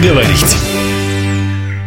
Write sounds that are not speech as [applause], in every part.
Поговорить.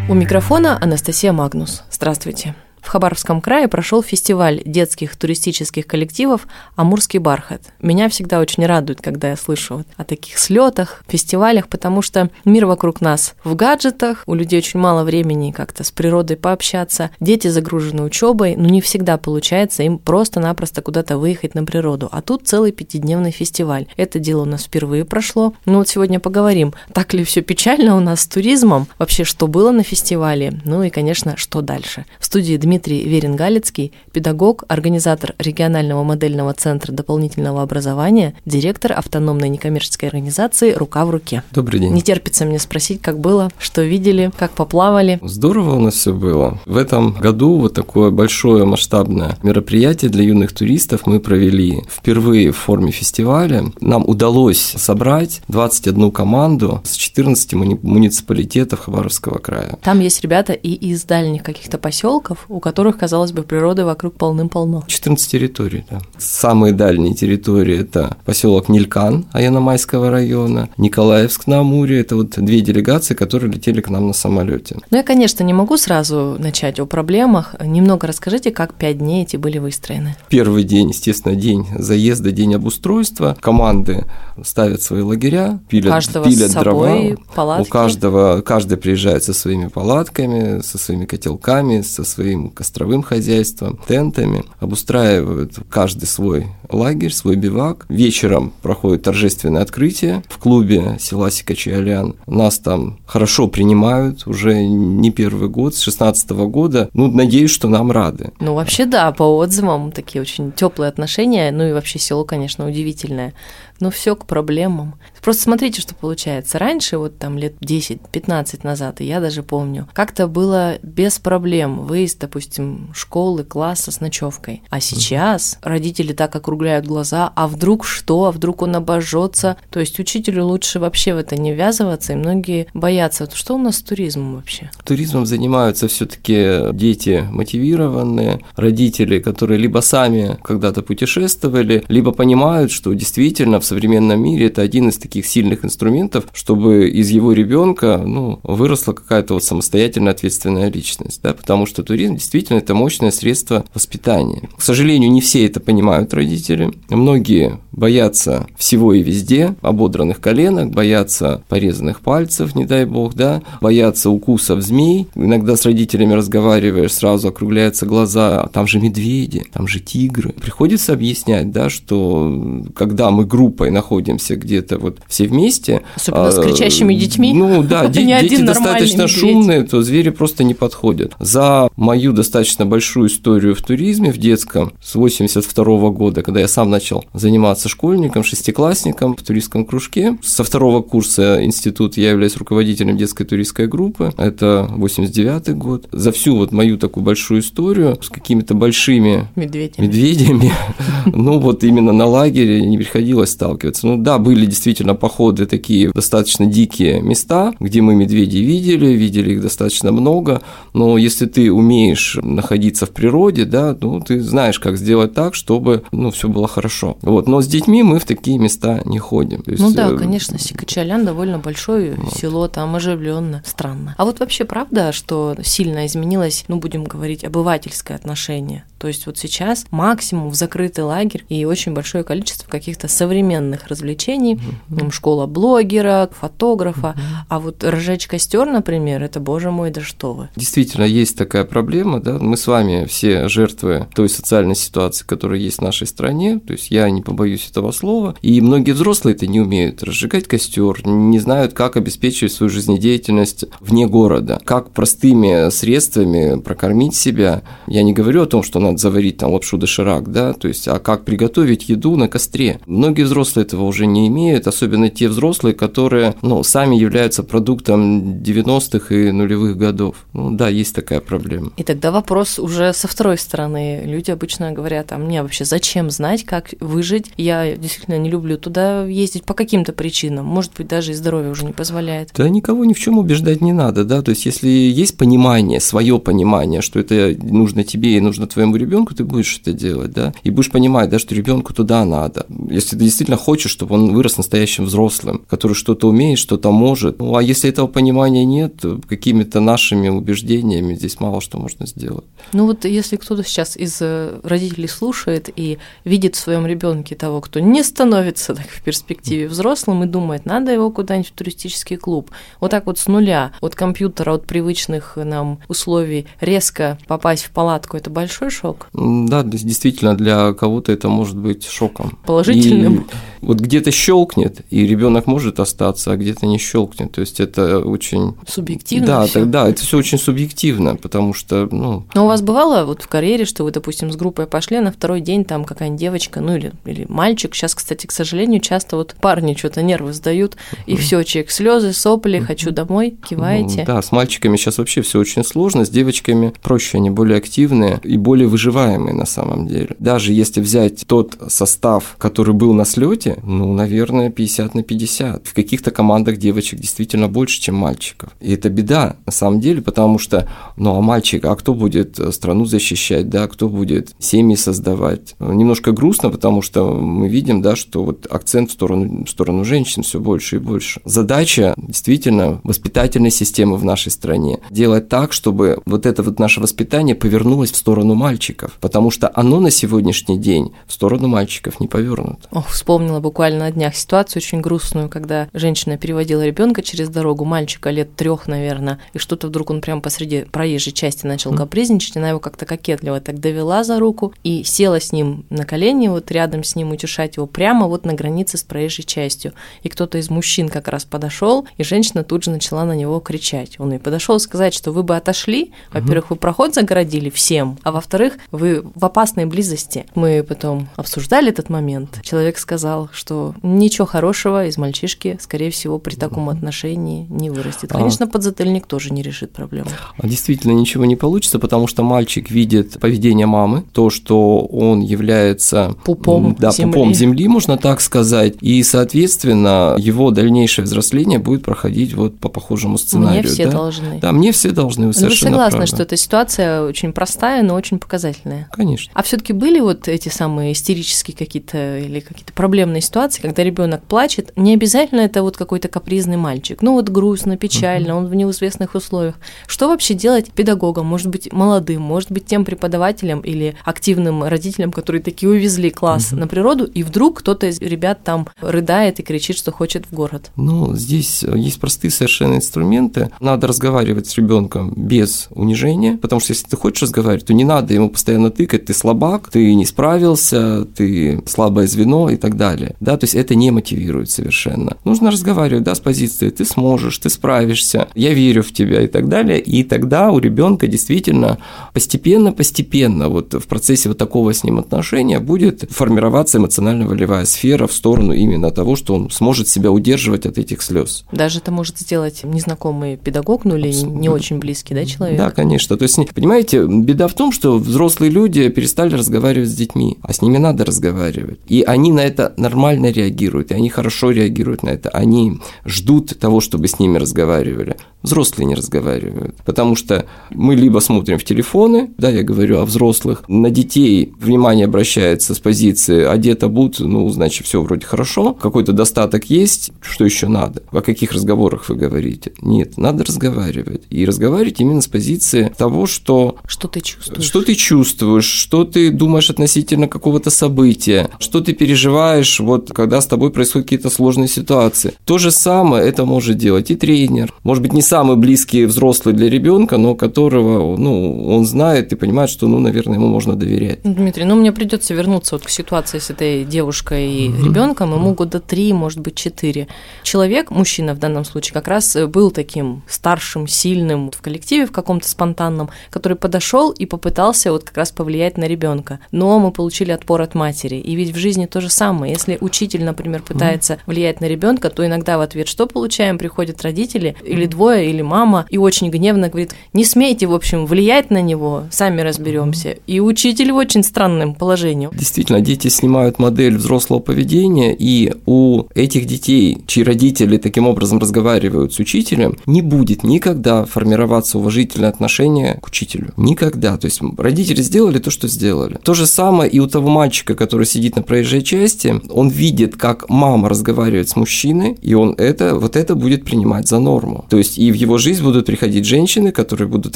У микрофона Анастасия Магнус. Здравствуйте. Хабаровском крае прошел фестиваль детских туристических коллективов «Амурский бархат». Меня всегда очень радует, когда я слышу о таких слетах, фестивалях, потому что мир вокруг нас в гаджетах, у людей очень мало времени как-то с природой пообщаться, дети загружены учебой, но не всегда получается им просто-напросто куда-то выехать на природу. А тут целый пятидневный фестиваль. Это дело у нас впервые прошло. Ну вот сегодня поговорим, так ли все печально у нас с туризмом, вообще что было на фестивале, ну и, конечно, что дальше. В студии Дмитрий Дмитрий Верин-Галицкий, педагог, организатор регионального модельного центра дополнительного образования, директор автономной некоммерческой организации «Рука в руке». Добрый день. Не терпится мне спросить, как было, что видели, как поплавали. Здорово у нас все было. В этом году вот такое большое масштабное мероприятие для юных туристов мы провели впервые в форме фестиваля. Нам удалось собрать 21 команду с 14 муниципалитетов Хабаровского края. Там есть ребята и из дальних каких-то поселков, у которых, казалось бы, природы вокруг полным-полно. 14 территорий, да. Самые дальние территории – это поселок Нилькан Аяномайского района, Николаевск на Амуре – это вот две делегации, которые летели к нам на самолете. Ну, я, конечно, не могу сразу начать о проблемах. Немного расскажите, как пять дней эти были выстроены. Первый день, естественно, день заезда, день обустройства. Команды ставят свои лагеря, пилят, пилят с собой дрова. Палатки. У каждого, каждый приезжает со своими палатками, со своими котелками, со своим костровым хозяйством, тентами, обустраивают каждый свой лагерь, свой бивак. Вечером проходит торжественное открытие в клубе села Сикачи-Алян. Нас там хорошо принимают уже не первый год, с 16 года. Ну, надеюсь, что нам рады. Ну, вообще, да, по отзывам такие очень теплые отношения. Ну и вообще село, конечно, удивительное. Но все к проблемам. Просто смотрите, что получается. Раньше, вот там лет 10-15 назад, и я даже помню, как-то было без проблем выезд, допустим, школы, класса с ночевкой. А сейчас родители так округляют глаза, а вдруг что, а вдруг он обожжется. То есть учителю лучше вообще в это не ввязываться, и многие боятся. Что у нас с туризмом вообще? Туризмом занимаются все-таки дети мотивированные, родители, которые либо сами когда-то путешествовали, либо понимают, что действительно в современном мире это один из таких таких сильных инструментов, чтобы из его ребенка ну, выросла какая-то вот самостоятельная ответственная личность, да, потому что туризм действительно это мощное средство воспитания. К сожалению, не все это понимают родители. Многие боятся всего и везде, ободранных коленок, боятся порезанных пальцев, не дай бог, да, боятся укусов змей. Иногда с родителями разговариваешь, сразу округляются глаза, а там же медведи, там же тигры. Приходится объяснять, да, что когда мы группой находимся где-то вот все вместе. Особенно с кричащими детьми. Ну да, [laughs] дети достаточно шумные, то звери просто не подходят. За мою достаточно большую историю в туризме, в детском, с 82 года, когда я сам начал заниматься школьником, шестиклассником в туристском кружке. Со второго курса института я являюсь руководителем детской туристской группы. Это 89 год. За всю вот мою такую большую историю с какими-то большими медведями, медведями [laughs] ну вот именно на лагере не приходилось сталкиваться. Ну да, были действительно походы такие достаточно дикие места, где мы медведей видели, видели их достаточно много, но если ты умеешь находиться в природе, да, ну, ты знаешь, как сделать так, чтобы, ну, все было хорошо. Вот, но с детьми мы в такие места не ходим. есть, ну да, э, конечно, Сикачалян довольно большое вот. село, там оживленно, странно. А вот вообще правда, что сильно изменилось, ну, будем говорить, обывательское отношение? То есть вот сейчас максимум в закрытый лагерь и очень большое количество каких-то современных развлечений, mm-hmm там школа блогера, фотографа, а вот разжечь костер, например, это, боже мой, да что вы. Действительно, есть такая проблема, да, мы с вами все жертвы той социальной ситуации, которая есть в нашей стране, то есть я не побоюсь этого слова, и многие взрослые это не умеют. Разжигать костер, не знают, как обеспечивать свою жизнедеятельность вне города, как простыми средствами прокормить себя. Я не говорю о том, что надо заварить там лапшу доширак, да, то есть, а как приготовить еду на костре. Многие взрослые этого уже не имеют, особенно особенно те взрослые, которые ну, сами являются продуктом 90-х и нулевых годов. Ну да, есть такая проблема. И тогда вопрос уже со второй стороны. Люди обычно говорят, а мне вообще зачем знать, как выжить? Я действительно не люблю туда ездить по каким-то причинам. Может быть, даже и здоровье уже не позволяет. Да никого ни в чем убеждать не надо, да. То есть, если есть понимание, свое понимание, что это нужно тебе и нужно твоему ребенку, ты будешь это делать, да, и будешь понимать, да, что ребенку туда надо. Если ты действительно хочешь, чтобы он вырос настоящим взрослым, который что-то умеет, что-то может. Ну, а если этого понимания нет, то какими-то нашими убеждениями здесь мало что можно сделать. Ну вот если кто-то сейчас из э, родителей слушает и видит в своем ребенке того, кто не становится так в перспективе взрослым и думает, надо его куда-нибудь в туристический клуб, вот так вот с нуля, от компьютера, от привычных нам условий резко попасть в палатку, это большой шок? Да, действительно, для кого-то это может быть шоком. Положительным? И вот где-то щелкнет, и ребенок может остаться, а где-то не щелкнет. То есть это очень субъективно. Да, всё. да, это все очень субъективно, потому что, ну. Но у вас бывало вот в карьере, что вы, допустим, с группой пошли, на второй день там какая-нибудь девочка, ну или, или мальчик. Сейчас, кстати, к сожалению, часто вот парни что-то нервы сдают, и все, человек слезы, сопли, хочу домой, киваете. Да, с мальчиками сейчас вообще все очень сложно, с девочками проще, они более активные и более выживаемые на самом деле. Даже если взять тот состав, который был на слете, ну, наверное, 50 на 50. В каких-то командах девочек действительно больше, чем мальчиков. И это беда, на самом деле, потому что, ну, а мальчик, а кто будет э, страну защищать, да, кто будет семьи создавать? Немножко грустно, потому что мы видим, да, что вот акцент в сторону, в сторону женщин все больше и больше. Задача действительно воспитательной системы в нашей стране делать так, чтобы вот это вот наше воспитание повернулось в сторону мальчиков, потому что оно на сегодняшний день в сторону мальчиков не повернуто. Ох, вспомнила буквально на днях ситуацию очень грустную, когда женщина переводила ребенка через дорогу, мальчика лет трех, наверное, и что-то вдруг он прямо посреди проезжей части начал капризничать, она его как-то кокетливо так довела за руку и села с ним на колени, вот рядом с ним утешать его прямо вот на границе с проезжей частью. И кто-то из мужчин как раз подошел, и женщина тут же начала на него кричать. Он и подошел сказать, что вы бы отошли, во-первых, вы проход загородили всем, а во-вторых, вы в опасной близости. Мы потом обсуждали этот момент. Человек сказал, что ничего хорошего из мальчишки, скорее всего, при таком отношении не вырастет. А. Конечно, подзатыльник тоже не решит проблему. А действительно ничего не получится, потому что мальчик видит поведение мамы, то, что он является пупом, да, земли. пупом земли, можно так сказать, и, соответственно, его дальнейшее взросление будет проходить вот по похожему сценарию. Мне все да? должны. Да, мне все должны, вы совершенно Вы согласны, правы. что эта ситуация очень простая, но очень показательная? Конечно. А все таки были вот эти самые истерические какие-то или какие-то проблемные ситуации, когда ребенок плачет, не обязательно это вот какой-то капризный мальчик. Ну вот грустно, печально, он в неизвестных условиях. Что вообще делать педагогам, может быть, молодым, может быть, тем преподавателям или активным родителям, которые такие увезли класс на природу, и вдруг кто-то из ребят там рыдает и кричит, что хочет в город? Ну, здесь есть простые совершенно инструменты. Надо разговаривать с ребенком без унижения, потому что если ты хочешь разговаривать, то не надо ему постоянно тыкать, ты слабак, ты не справился, ты слабое звено и так далее. Да, то есть это не мотивирует совершенно. Нужно разговаривать, да, с позиции ты сможешь, ты справишься, я верю в тебя и так далее. И тогда у ребенка действительно постепенно-постепенно вот в процессе вот такого с ним отношения будет формироваться эмоционально-волевая сфера в сторону именно того, что он сможет себя удерживать от этих слез. Даже это может сделать незнакомый педагог, ну или не очень близкий, да, человек? Да, конечно. То есть, понимаете, беда в том, что взрослые люди перестали разговаривать с детьми, а с ними надо разговаривать. И они на это нормально реагируют, и они хорошо реагируют на это. Они ждут того, чтобы с ними разговаривали. Взрослые не разговаривают, потому что мы либо смотрим в телефоны, да, я говорю о взрослых, на детей внимание обращается с позиции одета будут, ну, значит, все вроде хорошо, какой-то достаток есть, что еще надо? О каких разговорах вы говорите? Нет, надо разговаривать. И разговаривать именно с позиции того, что... Что ты чувствуешь? Что ты чувствуешь, что ты думаешь относительно какого-то события, что ты переживаешь, вот когда с тобой происходят какие-то сложные ситуации. То же самое это может делать и тренер. Может быть, не самый близкий взрослый для ребенка, но которого, ну, он знает и понимает, что, ну, наверное, ему можно доверять. Дмитрий, ну, мне придется вернуться вот к ситуации с этой девушкой и mm-hmm. ребенком. Ему года три, может быть, четыре. Человек, мужчина в данном случае, как раз был таким старшим, сильным в коллективе в каком-то спонтанном, который подошел и попытался вот как раз повлиять на ребенка. Но мы получили отпор от матери. И ведь в жизни то же самое. Если учитель, например, пытается влиять на ребенка, то иногда в ответ что получаем? Приходят родители или двое или мама и очень гневно говорит, не смейте, в общем, влиять на него, сами разберемся. И учитель в очень странном положении. Действительно, дети снимают модель взрослого поведения, и у этих детей, чьи родители таким образом разговаривают с учителем, не будет никогда формироваться уважительное отношение к учителю. Никогда. То есть родители сделали то, что сделали. То же самое и у того мальчика, который сидит на проезжей части, он видит, как мама разговаривает с мужчиной, и он это, вот это будет принимать за норму. То есть и в его жизнь будут приходить женщины, которые будут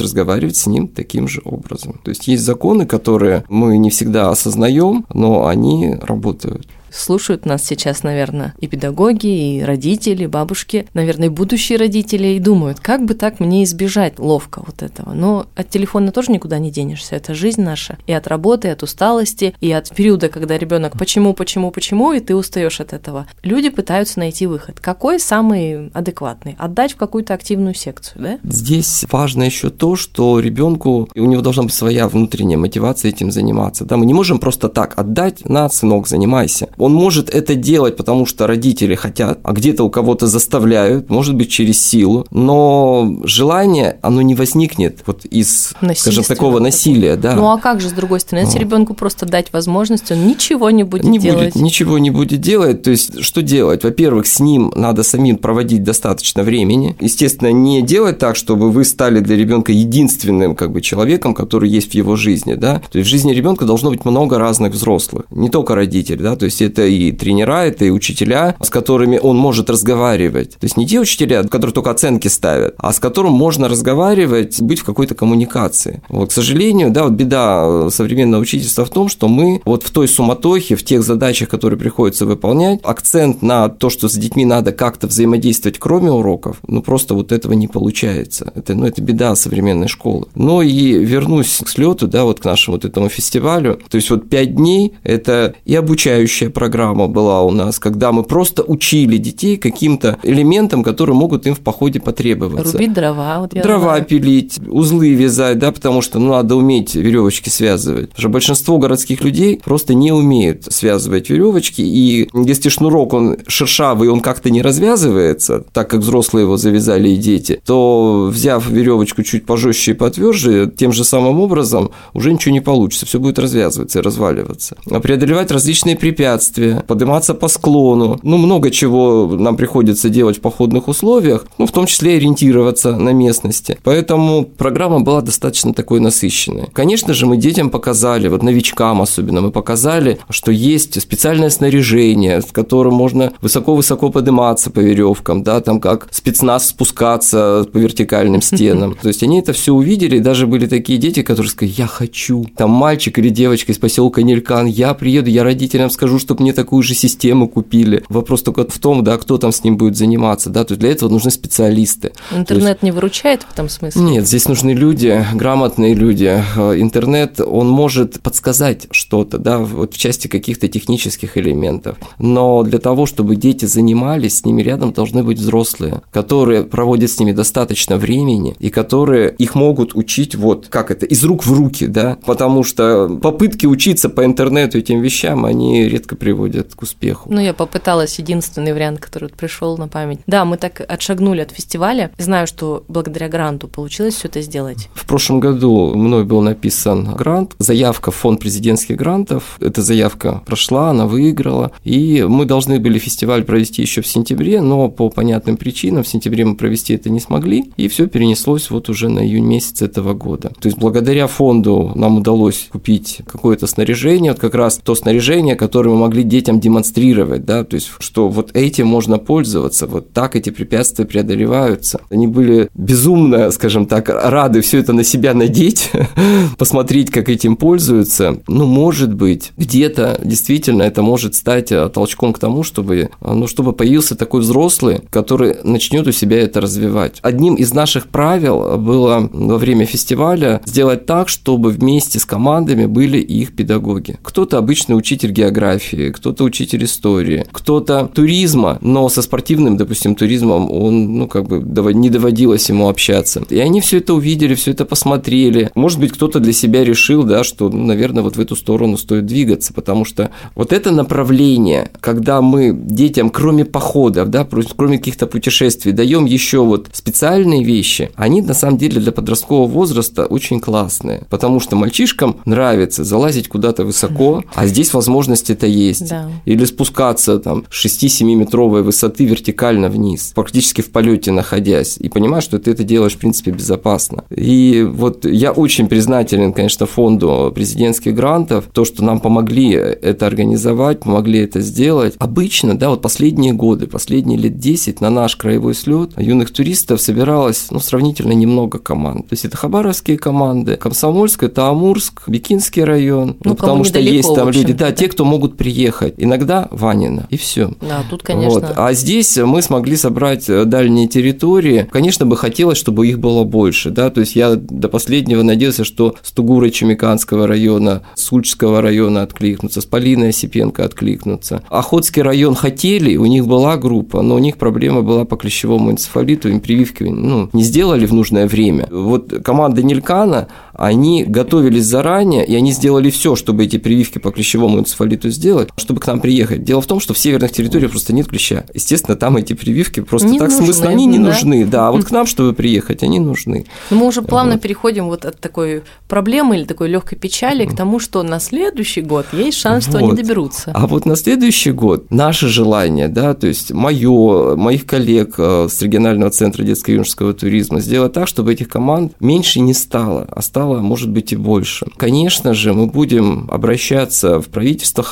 разговаривать с ним таким же образом. То есть есть законы, которые мы не всегда осознаем, но они работают. Слушают нас сейчас, наверное, и педагоги, и родители, бабушки, наверное, и будущие родители, и думают, как бы так мне избежать ловко вот этого. Но от телефона тоже никуда не денешься, это жизнь наша. И от работы, и от усталости, и от периода, когда ребенок почему, почему, почему, и ты устаешь от этого. Люди пытаются найти выход. Какой самый адекватный? Отдать в какую-то активную секцию, да? Здесь важно еще то, что ребенку у него должна быть своя внутренняя мотивация этим заниматься. Да, мы не можем просто так отдать, на, сынок, занимайся. Он может это делать, потому что родители хотят, а где-то у кого-то заставляют, может быть, через силу, но желание, оно не возникнет вот из, скажем, такого насилия, да. Ну а как же, с другой стороны, если ребенку просто дать возможность, он ничего не будет не делать. Будет, ничего не будет делать, то есть что делать? Во-первых, с ним надо самим проводить достаточно времени. Естественно, не делать так, чтобы вы стали для ребенка единственным как бы человеком, который есть в его жизни, да. То есть в жизни ребенка должно быть много разных взрослых, не только родители, да, то есть это и тренера, это и учителя, с которыми он может разговаривать. То есть не те учителя, которые только оценки ставят, а с которым можно разговаривать, быть в какой-то коммуникации. Вот, к сожалению, да, вот беда современного учительства в том, что мы вот в той суматохе, в тех задачах, которые приходится выполнять, акцент на то, что с детьми надо как-то взаимодействовать кроме уроков, ну просто вот этого не получается. Это, ну, это беда современной школы. Но и вернусь к слету, да, вот к нашему вот этому фестивалю. То есть вот пять дней – это и обучающая программа была у нас, когда мы просто учили детей каким-то элементам, которые могут им в походе потребоваться. Рубить дрова. Вот дрова знаю. пилить, узлы вязать, да, потому что ну, надо уметь веревочки связывать. Потому что большинство городских людей просто не умеют связывать веревочки, и если шнурок, он шершавый, он как-то не развязывается, так как взрослые его завязали и дети, то взяв веревочку чуть пожестче и потверже, тем же самым образом уже ничего не получится, все будет развязываться и разваливаться. А преодолевать различные препятствия, подниматься по склону, ну, много чего нам приходится делать в походных условиях, ну, в том числе ориентироваться на местности. Поэтому программа была достаточно такой насыщенной. Конечно же, мы детям показали, вот новичкам особенно, мы показали, что есть специальное снаряжение, с которым можно высоко-высоко подниматься по веревкам, да, там как спецназ спускаться по вертикальным стенам. То есть они это все увидели, даже были такие дети, которые сказали, я хочу. Там мальчик или девочка из поселка Нелькан, я приеду, я родителям скажу, чтобы мне такую же систему купили. Вопрос только в том, да, кто там с ним будет заниматься, да, то есть для этого нужны специалисты. Интернет есть... не выручает в этом смысле? Нет, здесь нужны люди, грамотные люди. Интернет, он может подсказать что-то, да, вот в части каких-то технических элементов. Но для того, чтобы дети занимались, с ними рядом должны быть взрослые, которые проводят с ними достаточно времени и которые их могут учить вот как это, из рук в руки, да, потому что попытки учиться по интернету этим вещам, они редко приводят к успеху. Ну, я попыталась, единственный вариант, который пришел на память. Да, мы так отшагнули от фестиваля. Знаю, что благодаря гранту получилось все это сделать. В прошлом году мной был написан грант, заявка в фонд президентских грантов. Эта заявка прошла, она выиграла, и мы должны были фестиваль провести еще в сентябре, но по понятным причинам в сентябре мы провести это не смогли, и все перенеслось вот уже на июнь месяц этого года. То есть благодаря фонду нам удалось купить какое-то снаряжение, вот как раз то снаряжение, которое мы могли детям демонстрировать, да, то есть что вот этим можно пользоваться, вот так эти препятствия преодолеваются. Они были безумно, скажем так, рады все это на себя надеть, [laughs] посмотреть, как этим пользуются. Ну, может быть, где-то действительно это может стать э, толчком к тому, чтобы, э, ну, чтобы появился такой взрослый, который начнет у себя это развивать. Одним из наших правил было во время фестиваля сделать так, чтобы вместе с командами были их педагоги. Кто-то обычный учитель географии, географии, кто-то учитель истории, кто-то туризма, но со спортивным, допустим, туризмом он, ну, как бы не доводилось ему общаться. И они все это увидели, все это посмотрели. Может быть, кто-то для себя решил, да, что, ну, наверное, вот в эту сторону стоит двигаться, потому что вот это направление, когда мы детям, кроме походов, да, кроме каких-то путешествий, даем еще вот специальные вещи, они на самом деле для подросткового возраста очень классные, потому что мальчишкам нравится залазить куда-то высоко, а здесь возможность это есть. Да. Или спускаться там 6-7 метровой высоты вертикально вниз, практически в полете находясь, и понимаешь, что ты это делаешь, в принципе, безопасно. И вот я очень признателен, конечно, фонду президентских грантов, то, что нам помогли это организовать, помогли это сделать. Обычно, да, вот последние годы, последние лет 10 на наш краевой слет юных туристов собиралось, ну, сравнительно немного команд. То есть это хабаровские команды, Комсомольск, это Амурск, Бикинский район, ну, ну потому что есть там люди, да, те, кто могут приехать. Иногда Ванина, и все. Да, тут, конечно. Вот. А здесь мы смогли собрать дальние территории. Конечно, бы хотелось, чтобы их было больше, да, то есть я до последнего надеялся, что Стугуры Чемиканского района, Сульчского района откликнутся, Спалины Осипенко откликнутся. Охотский район хотели, у них была группа, но у них проблема была по клещевому энцефалиту, им прививки ну, не сделали в нужное время. Вот команда Нилькана, они готовились заранее, и они сделали все, чтобы эти прививки по клещевому энцефалиту сделать, чтобы к нам приехать. Дело в том, что в северных территориях просто нет клеща. Естественно, там эти прививки просто не так нужны, смысла, они не да? нужны, да, а вот к нам, чтобы приехать, они нужны. Но мы уже плавно вот. переходим вот от такой проблемы или такой легкой печали к тому, что на следующий год есть шанс, вот. что они доберутся. А вот на следующий год наше желание, да, то есть мое, моих коллег э, с регионального центра детско-юношеского туризма сделать так, чтобы этих команд меньше не стало, а стало может быть, и больше. Конечно же, мы будем обращаться в правительство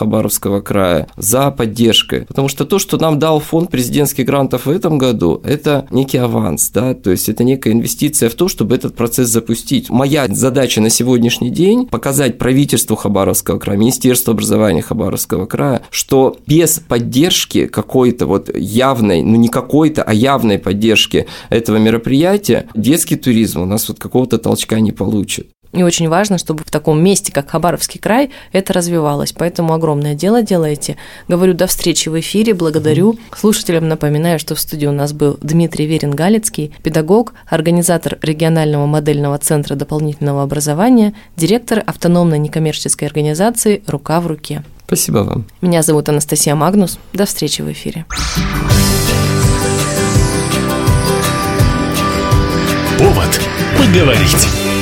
Хабаровского края за поддержкой, потому что то, что нам дал фонд президентских грантов в этом году, это некий аванс, да, то есть это некая инвестиция в то, чтобы этот процесс запустить. Моя задача на сегодняшний день показать правительству Хабаровского края, Министерству образования Хабаровского края, что без поддержки какой-то вот явной, ну не какой-то, а явной поддержки этого мероприятия детский туризм у нас вот какого-то толчка не получит. И очень важно, чтобы в таком месте, как Хабаровский край, это развивалось. Поэтому огромное дело делаете. Говорю до встречи в эфире, благодарю. Слушателям напоминаю, что в студии у нас был Дмитрий Верин-Галицкий, педагог, организатор регионального модельного центра дополнительного образования, директор автономной некоммерческой организации «Рука в руке». Спасибо вам. Меня зовут Анастасия Магнус. До встречи в эфире. Повод поговорить.